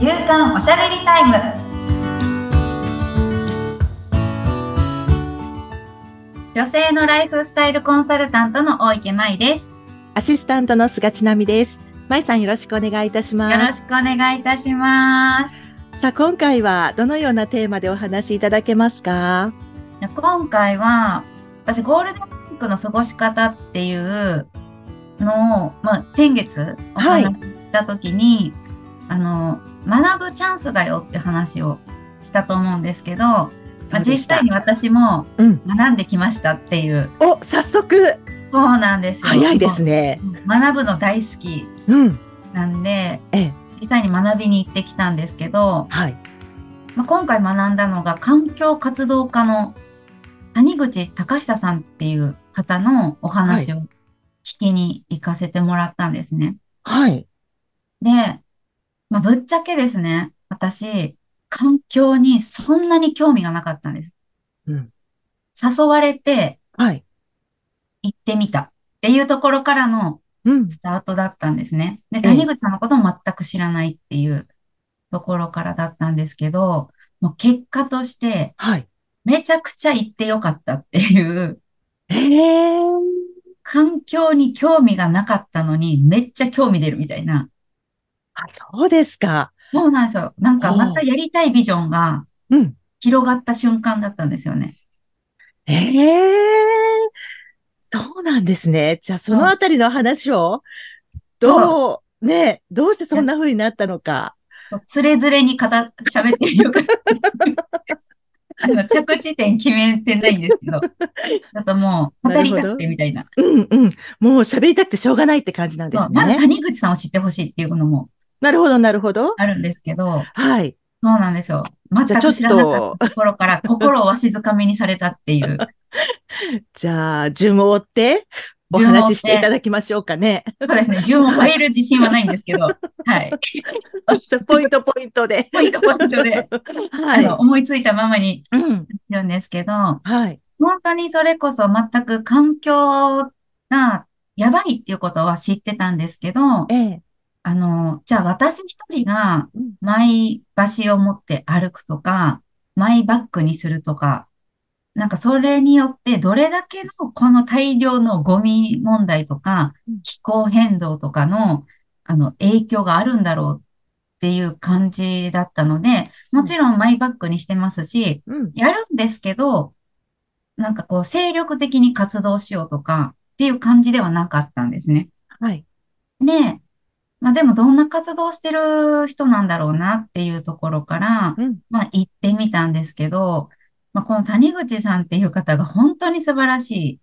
夕刊おしゃべりタイム女性のライフスタイルコンサルタントの大池舞ですアシスタントの菅千奈美です。舞さんよろしくお願いいたします。よろしくお願いいたしますさあ、今回はどのようなテーマでお話しいただけますか？今回は私ゴールデンウィークの過ごし方っていうのを、まあ、先月お話しした時に、あの学ぶチャンスだよって話をしたと思うんですけど、まあ、実際に私もうん。学んできましたっていう、お、早速、そうなんですよ。早いですね。学ぶの大好きうん。なんで、ええ、実際に学びに行ってきたんですけど、はい。まあ、今回学んだのが環境活動家の谷口隆久さんっていう方のお話を聞きに行かせてもらったんですね。はい。で、まあ、ぶっちゃけですね、私、環境にそんなに興味がなかったんです。うん。誘われてはい。行ってみたっていうところからのうん。スタートだったんですね。で、ええ谷口さんのことも全く知らないっていうところからだったんですけど、もう結果として、はい。めちゃくちゃ行ってよかったっていう、へえ。環境に興味がなかったのに、めっちゃ興味出るみたいな。あ、そうですか。そうなんですよ。なんかまたやりたいビジョンがうん。広がった瞬間だったんですよね。へえ。そうなんですね。じゃあ、そのあたりの話を、どう、ね、どうしてそんな風になったのか。つれづれに喋ってみようかな。あの、着地点決めてないんですけど、だともう、語りたくてみたいな。うんうん。もう喋りたくてしょうがないって感じなんですそうまずね。谷口さんを知ってほしいっていうのもなるほど、なるほど。あるんですけど、はい。そうなんですよ。全く知らなかったところから 心をわしづかみにされたっていう。じゃあ、順を追って、お話ししていただきましょうかね。そうですね。順を超える自信はないんですけど、はい。ポイント、ポイントで。ポイントポイントで、はい。思いついたままにうん。いるんですけど、はい。本当にそれこそ全く環境がやばいっていうことは知ってたんですけど、ええ。あの、じゃあ私一人がうんマイバシを持って歩くとか、マイバッグにするとか、なんかそれによってどれだけのこの大量のゴミ問題とかうん、気候変動とかの、あの、影響があるんだろうっていう感じだったので、もちろんマイバッグにしてますし、うん。やるんですけど、なんかこう精力的に活動しようとかっていう感じではなかったんですね。はい。で、まあでもどんな活動してる人なんだろうなっていうところから、うん。まあ行ってみたんですけど、まあこの谷口さんっていう方が本当に素晴らしい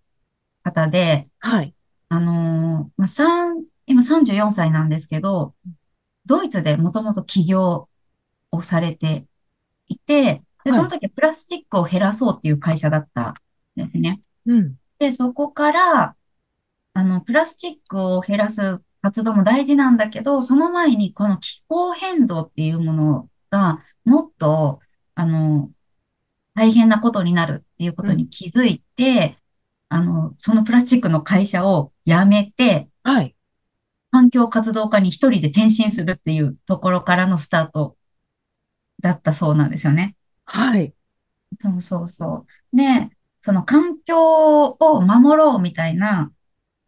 方で、はい。あのーまあ三今34歳なんですけど、ドイツでもともと起業をされていて、で、はいその時はプラスチックを減らそうっていう会社だったんですね。うん。で、そこから、あの、プラスチックを減らす活動も大事なんだけど、その前にこの気候変動っていうものがもっと、あの、大変なことになるっていうことに気づいて、あの、そのプラスチックの会社を辞めて、はい。環境活動家に一人で転身するっていうところからのスタートだったそうなんですよね。はい。そうそうそう。で、その環境を守ろうみたいな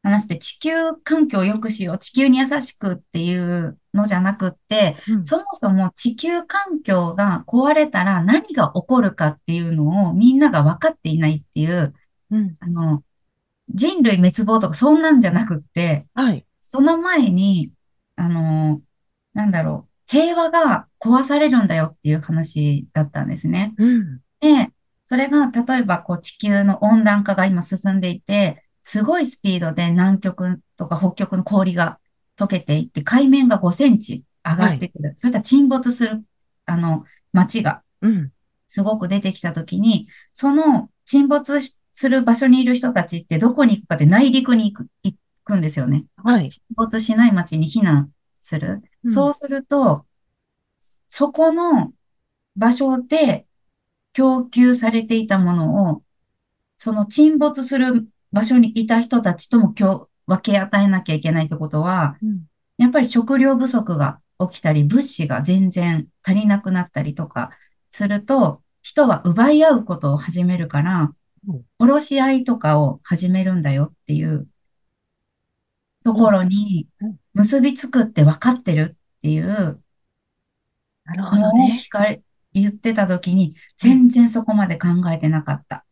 話で地球環境を良くしよう、地球に優しくっていうのじゃなくって、うんそもそも地球環境が壊れたら何が起こるかっていうのをみんなが分かっていないっていう、うん。あの、人類滅亡とかそんなんじゃなくって、はい。その前に、あの、なんだろう、平和が壊されるんだよっていう話だったんですね。うん。で、それが例えばこう地球の温暖化が今進んでいて、すごいスピードで南極とか北極の氷が溶けていって、海面が5センチ上がってくる。そしたら沈没する、あの、街がうん。すごく出てきたときに、その沈没しする場所にいる人たちってどこに行くかって内陸に行く、行くんですよね。はい。沈没しない街に避難する。そうすると、そこの場所で供給されていたものを、その沈没する場所にいた人たちとも今日分け与えなきゃいけないってことは、うん。やっぱり食料不足が起きたり、物資が全然足りなくなったりとかすると、人は奪い合うことを始めるから、うん殺し合いとかを始めるんだよっていうとこうんろにうん結びつくって分かってるっていうなるほどね。聞かれ、言ってた時に、全然そこまで考えてなかった。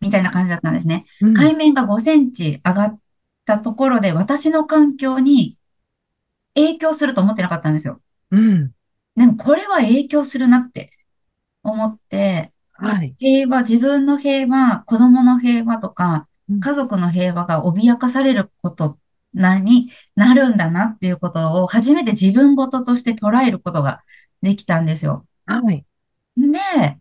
みたいな感じだったんですね。うん。海面が5センチ上がったところで、私の環境に影響すると思ってなかったんですよ。うん。でもこれは影響するなって思って、はい。平和、自分の平和、子供の平和とか、うん家族の平和が脅かされることなになるんだなっていうことを初めて自分事として捉えることができたんですよ。はい。で、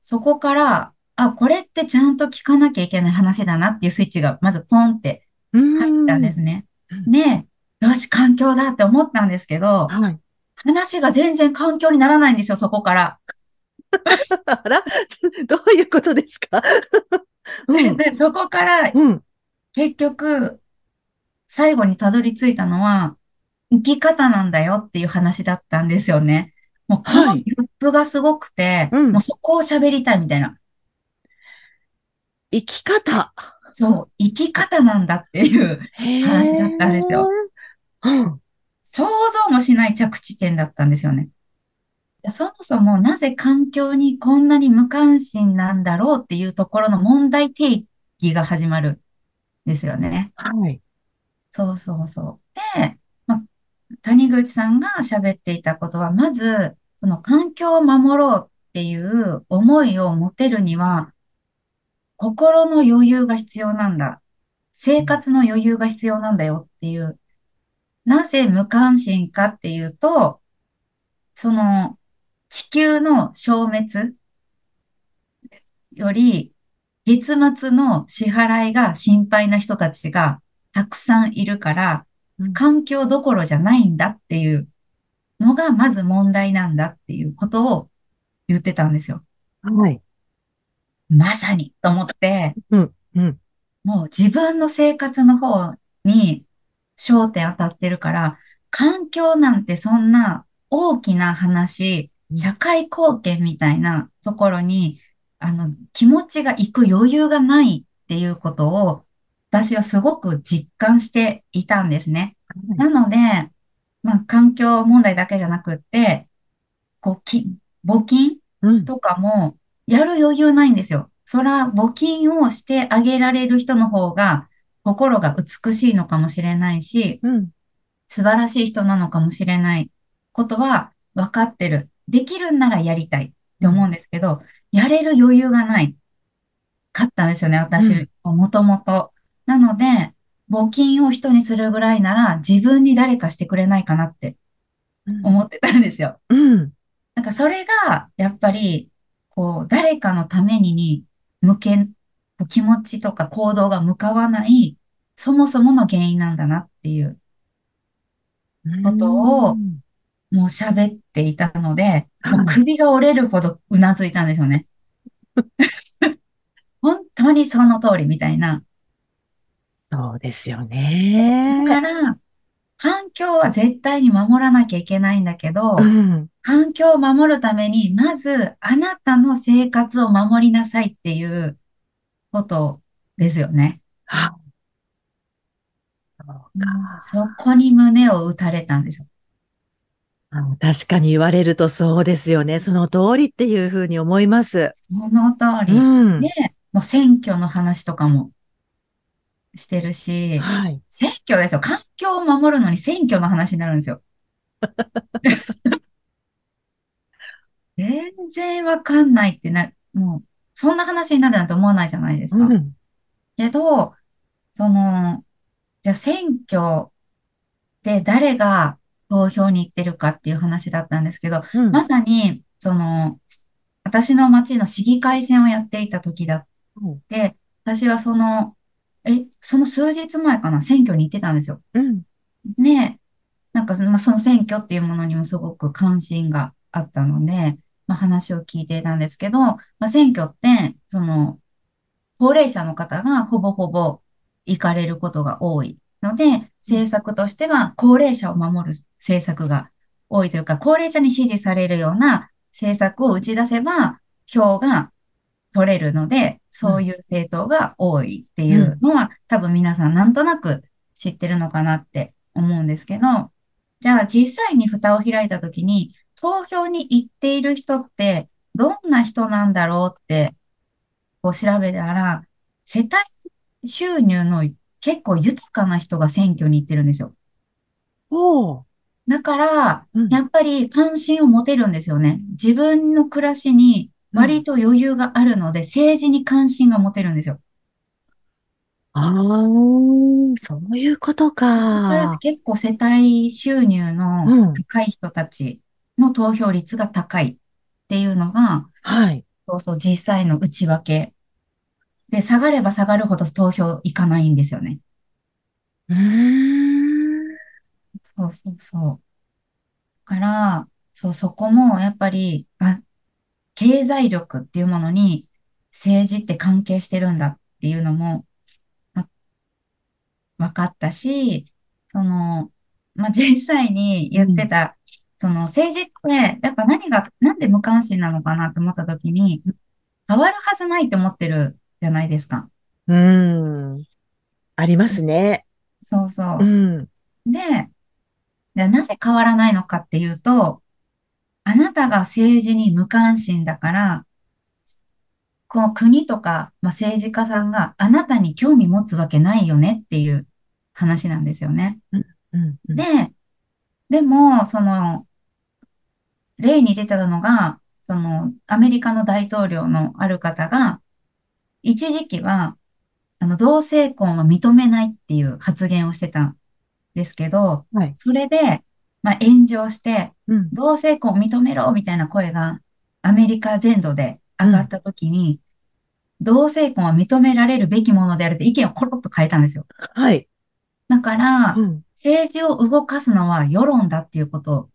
そこから、あ、これってちゃんと聞かなきゃいけない話だなっていうスイッチがまずポンってう入ったんでん。すね。うんで、よし、環境だって思ったんですけど、はい。話が全然環境にならないんですよ、そこから。あら、どういうことですか？うん。で、そこからうん。結局、最後にたどり着いたのは、生き方なんだよっていう話だったんですよね。もうこはい。のギャップがすごくて、うん。もうそこを喋りたいみたいな。生き方。そう、生き方なんだっていう話へだったんですよ。え。うん。想像もしない着地点だったんですよね。そもそもなぜ環境にこんなに無関心なんだろうっていうところの問題提起が始まるんですよね。はい。そうそうそう。で、まあ、谷口さんが喋っていたことは、まず、その環境を守ろうっていう思いを持てるには、心の余裕が必要なんだ。生活の余裕が必要なんだよっていう。なぜ無関心かっていうと、その地球の消滅より、月末の支払いが心配な人たちがたくさんいるから、うん環境どころじゃないんだっていうのがまず問題なんだっていうことを言ってたんですよ。はい。まさにと思って、うん。うん。もう自分の生活の方に焦点当たってるから、環境なんてそんな大きな話、うん社会貢献みたいなところに、あの、気持ちが行く余裕がないっていうことを、私はすごく実感していたんですね。はいなので、まあ、環境問題だけじゃなくって、こう、き、募金うん。とかも、やる余裕ないんですよ。そら、募金をしてあげられる人の方が、心が美しいのかもしれないし、うん。素晴らしい人なのかもしれないことは分かってる。できるんならやりたいって思うんですけど、やれる余裕がないかったんですよね、うん私、もともと。なので、募金を人にするぐらいなら、自分に誰かしてくれないかなってうん思ってたんですよ。うんなんかそれが、やっぱり、こう、誰かのためにに向け、気持ちとか行動が向かわない、そもそもの原因なんだなっていううことを、んもう喋っていたので、もうはい。首が折れるほどうなずいたんですよね。本当にその通りみたいな。そうですよだかね。ら、環境は絶対に守らなきゃいけないんだけうど、ん。環境を守るために、まずあなたの生活を守りなさいっていうことですよね。あ、そ。そこに胸を打たれたんですよ。あ確かに言われるとそうですよね。その通りっていうふうに思います。その通うり。で、ん。もう選挙の話とかもしてるし、はい。選挙ですよ。環境を守るのに選挙の話になるんですよ。全然わかんないってな、もう、そんな話になるなんて思わないじゃないですか。うん。けど、その、じゃあ選挙で誰が投票に行ってるかっていう話だったんですけど、うん。まさに、その、私の町の市議会選をやっていた時だって、私はその、え、その数日前かな、選挙に行ってたんですよ。うん。で、なんか、まあ、その選挙っていうものにもすごく関心があったので、まあ、話を聞いていたんですけど、まあ、選挙って、その、高齢者の方がほぼほぼ行かれることが多いので、政策としては高齢者を守る政策が多いというか、高齢者に支持されるような政策を打ち出せば、票が取れるので、そういう政党が多いっていうのは、多分皆さんなんとなく知ってるのかなって思うんですけど、じゃあ実際に蓋を開いたときに、投票に行っている人ってどんな人なんだろうってこう調べたら、世帯収入の結構豊かな人が選挙に行ってるんですよ。おー。だから、うんやっぱり関心を持てるんですよね。自分の暮らしに割と余裕があるので、政治に関心が持てるんですよ。ああ、そういうことだか。結構世帯収入のうん。高い人たちの投票率が高いっていうのが、はい。そうそう実際の内訳。で、下がれば下がるほど投票行かないんですよね。うーん。そうそうそう。だから、そう、そこもやっぱり、あ、経済力っていうものに政治って関係してるんだっていうのも、ま分かったし、その、まあ、実際に言ってた、その政治って、やっぱ何が、なんで無関心なのかなって思った時に、変わるはずないって思ってるじゃないですか。うーん。ありますね。そうそうう。ん。で、でなぜ変わらないのかっていうと、あなたが政治に無関心だから、この国とか、まあ、政治家さんがあなたに興味持つわけないよねっていう話なんですよね。うん。うん。で、でも、その、例に出てたのが、その、アメリカの大統領のある方が、一時期は、あの、同性婚は認めないっていう発言をしてたんですけど、はい。それで、まあ、炎上して、うん。同性婚を認めろみたいな声がアメリカ全土で上がった時に、同性婚は認められるべきものであるって意見をコロッと変えたんですよ。はい。だからう、ん。政治を動かすのは世論だっていうこと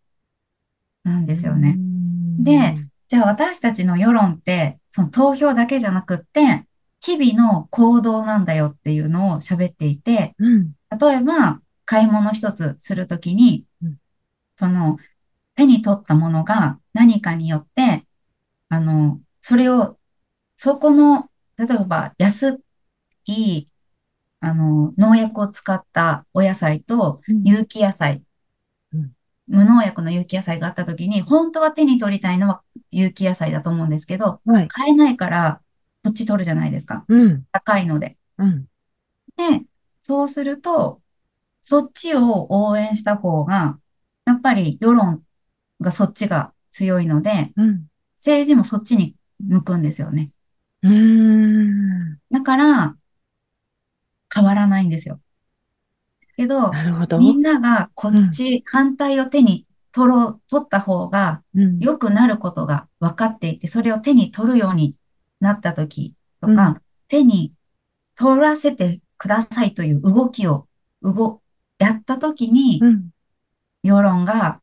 なんですよね。うんで、じゃあ私たちの世論って、その投票だけじゃなくって、日々の行動なんだよっていうのを喋っていて、うん。例えば、買い物一つするときにうん、その、手に取ったものが何かによって、あの、それを、そこの、例えば安い、あの、農薬を使ったお野菜とうん有機野菜うん、無農薬の有機野菜があったときに、本当は手に取りたいのは有機野菜だと思うんですけど、はい。買えないから、こっち取るじゃないですか。うん。高いので。うん。で、そうすると、そっちを応援した方が、やっぱり世論がそっちが強いので、うん。政治もそっちに向くんですよね。うーん。だから、変わらないんですよ。けど、なるほど。みんながこっち、反対を手に取ろう、取った方がうん。良くなることが分かっていて、それを手に取るようになった時とうんか、手に取らせてくださいという動きを、動、やった時に、うん。世論が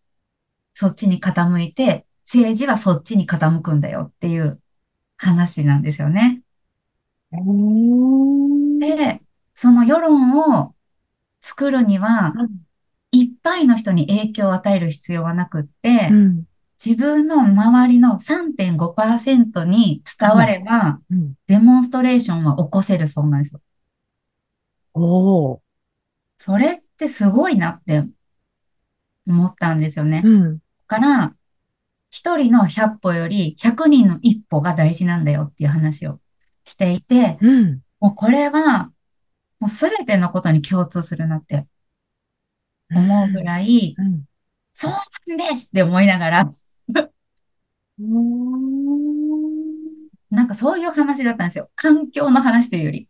そっちに傾いて、政治はそっちに傾くんだよっていう話なんですよね。で、その世論を作るには、いっぱいの人に影響を与える必要はなくってう、ん。自分の周りの3.5%に伝われば、うん。デモンストレーションは起こせるそうなんですよ。おー。それってすごいなって思ったんですよね。うん。だから、一人の100歩より100人の一歩が大事なんだよっていう話をしていて、うん。もうこれは、もうすべてのことに共通するなって思うぐらい、うん。そうなんですって思いながら、なんかそういう話だったんですよ。環境の話というより。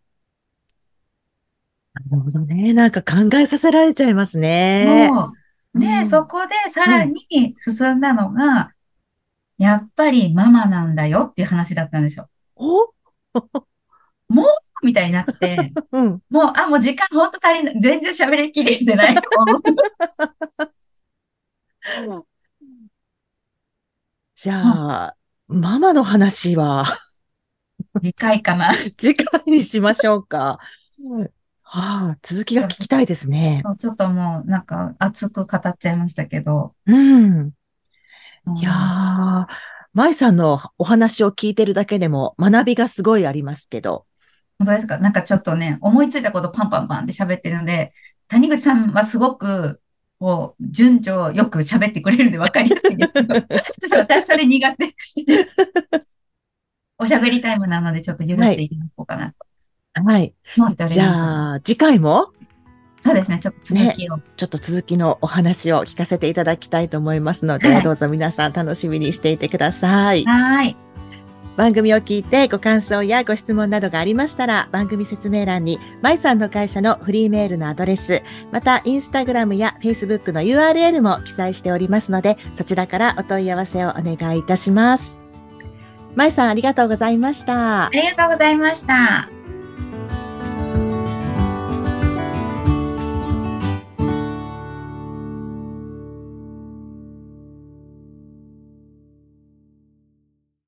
なるほどね。なんか考えさせられちゃいますね。そう。で、うんそこでさらに進んだのが、やっぱりママなんだよっていう話だったんですよ。お？みたいになって、うん。もう、あ、もう時間ほんと足りない。全然喋りきれてない。じゃあ、ママの話は理解かな。次回にしましょうか。はあ、続きが聞きたいですね。ちょっともうなんか熱く語っちゃいましたけど。うん。うんいやー、舞さんのお話を聞いてるだけでも学びがすごいありますけど。本当ですか？なんかちょっとね、思いついたことパンパンパンって喋ってるので、谷口さんはすごく、こう、順序よく喋ってくれるんで分かりやすいんですけど、ちょっと私それ苦手。おしゃべりタイムなのでちょっと許していただこうかなとはい。思っております。じゃあ、次回も？そうですね、ちょっと続きを。ちょっと続きのお話を聞かせていただきたいと思いますので、はいどうぞ皆さん楽しみにしていてください。はーい。番組を聞いてご感想やご質問などがありましたら、番組説明欄に、まいさんの会社のフリーメールのアドレス、また、インスタグラムやフェイスブックの URL も記載しておりますので、そちらからお問い合わせをお願いいたします。まいさん、ありがとうございましたあ。りがとうございました。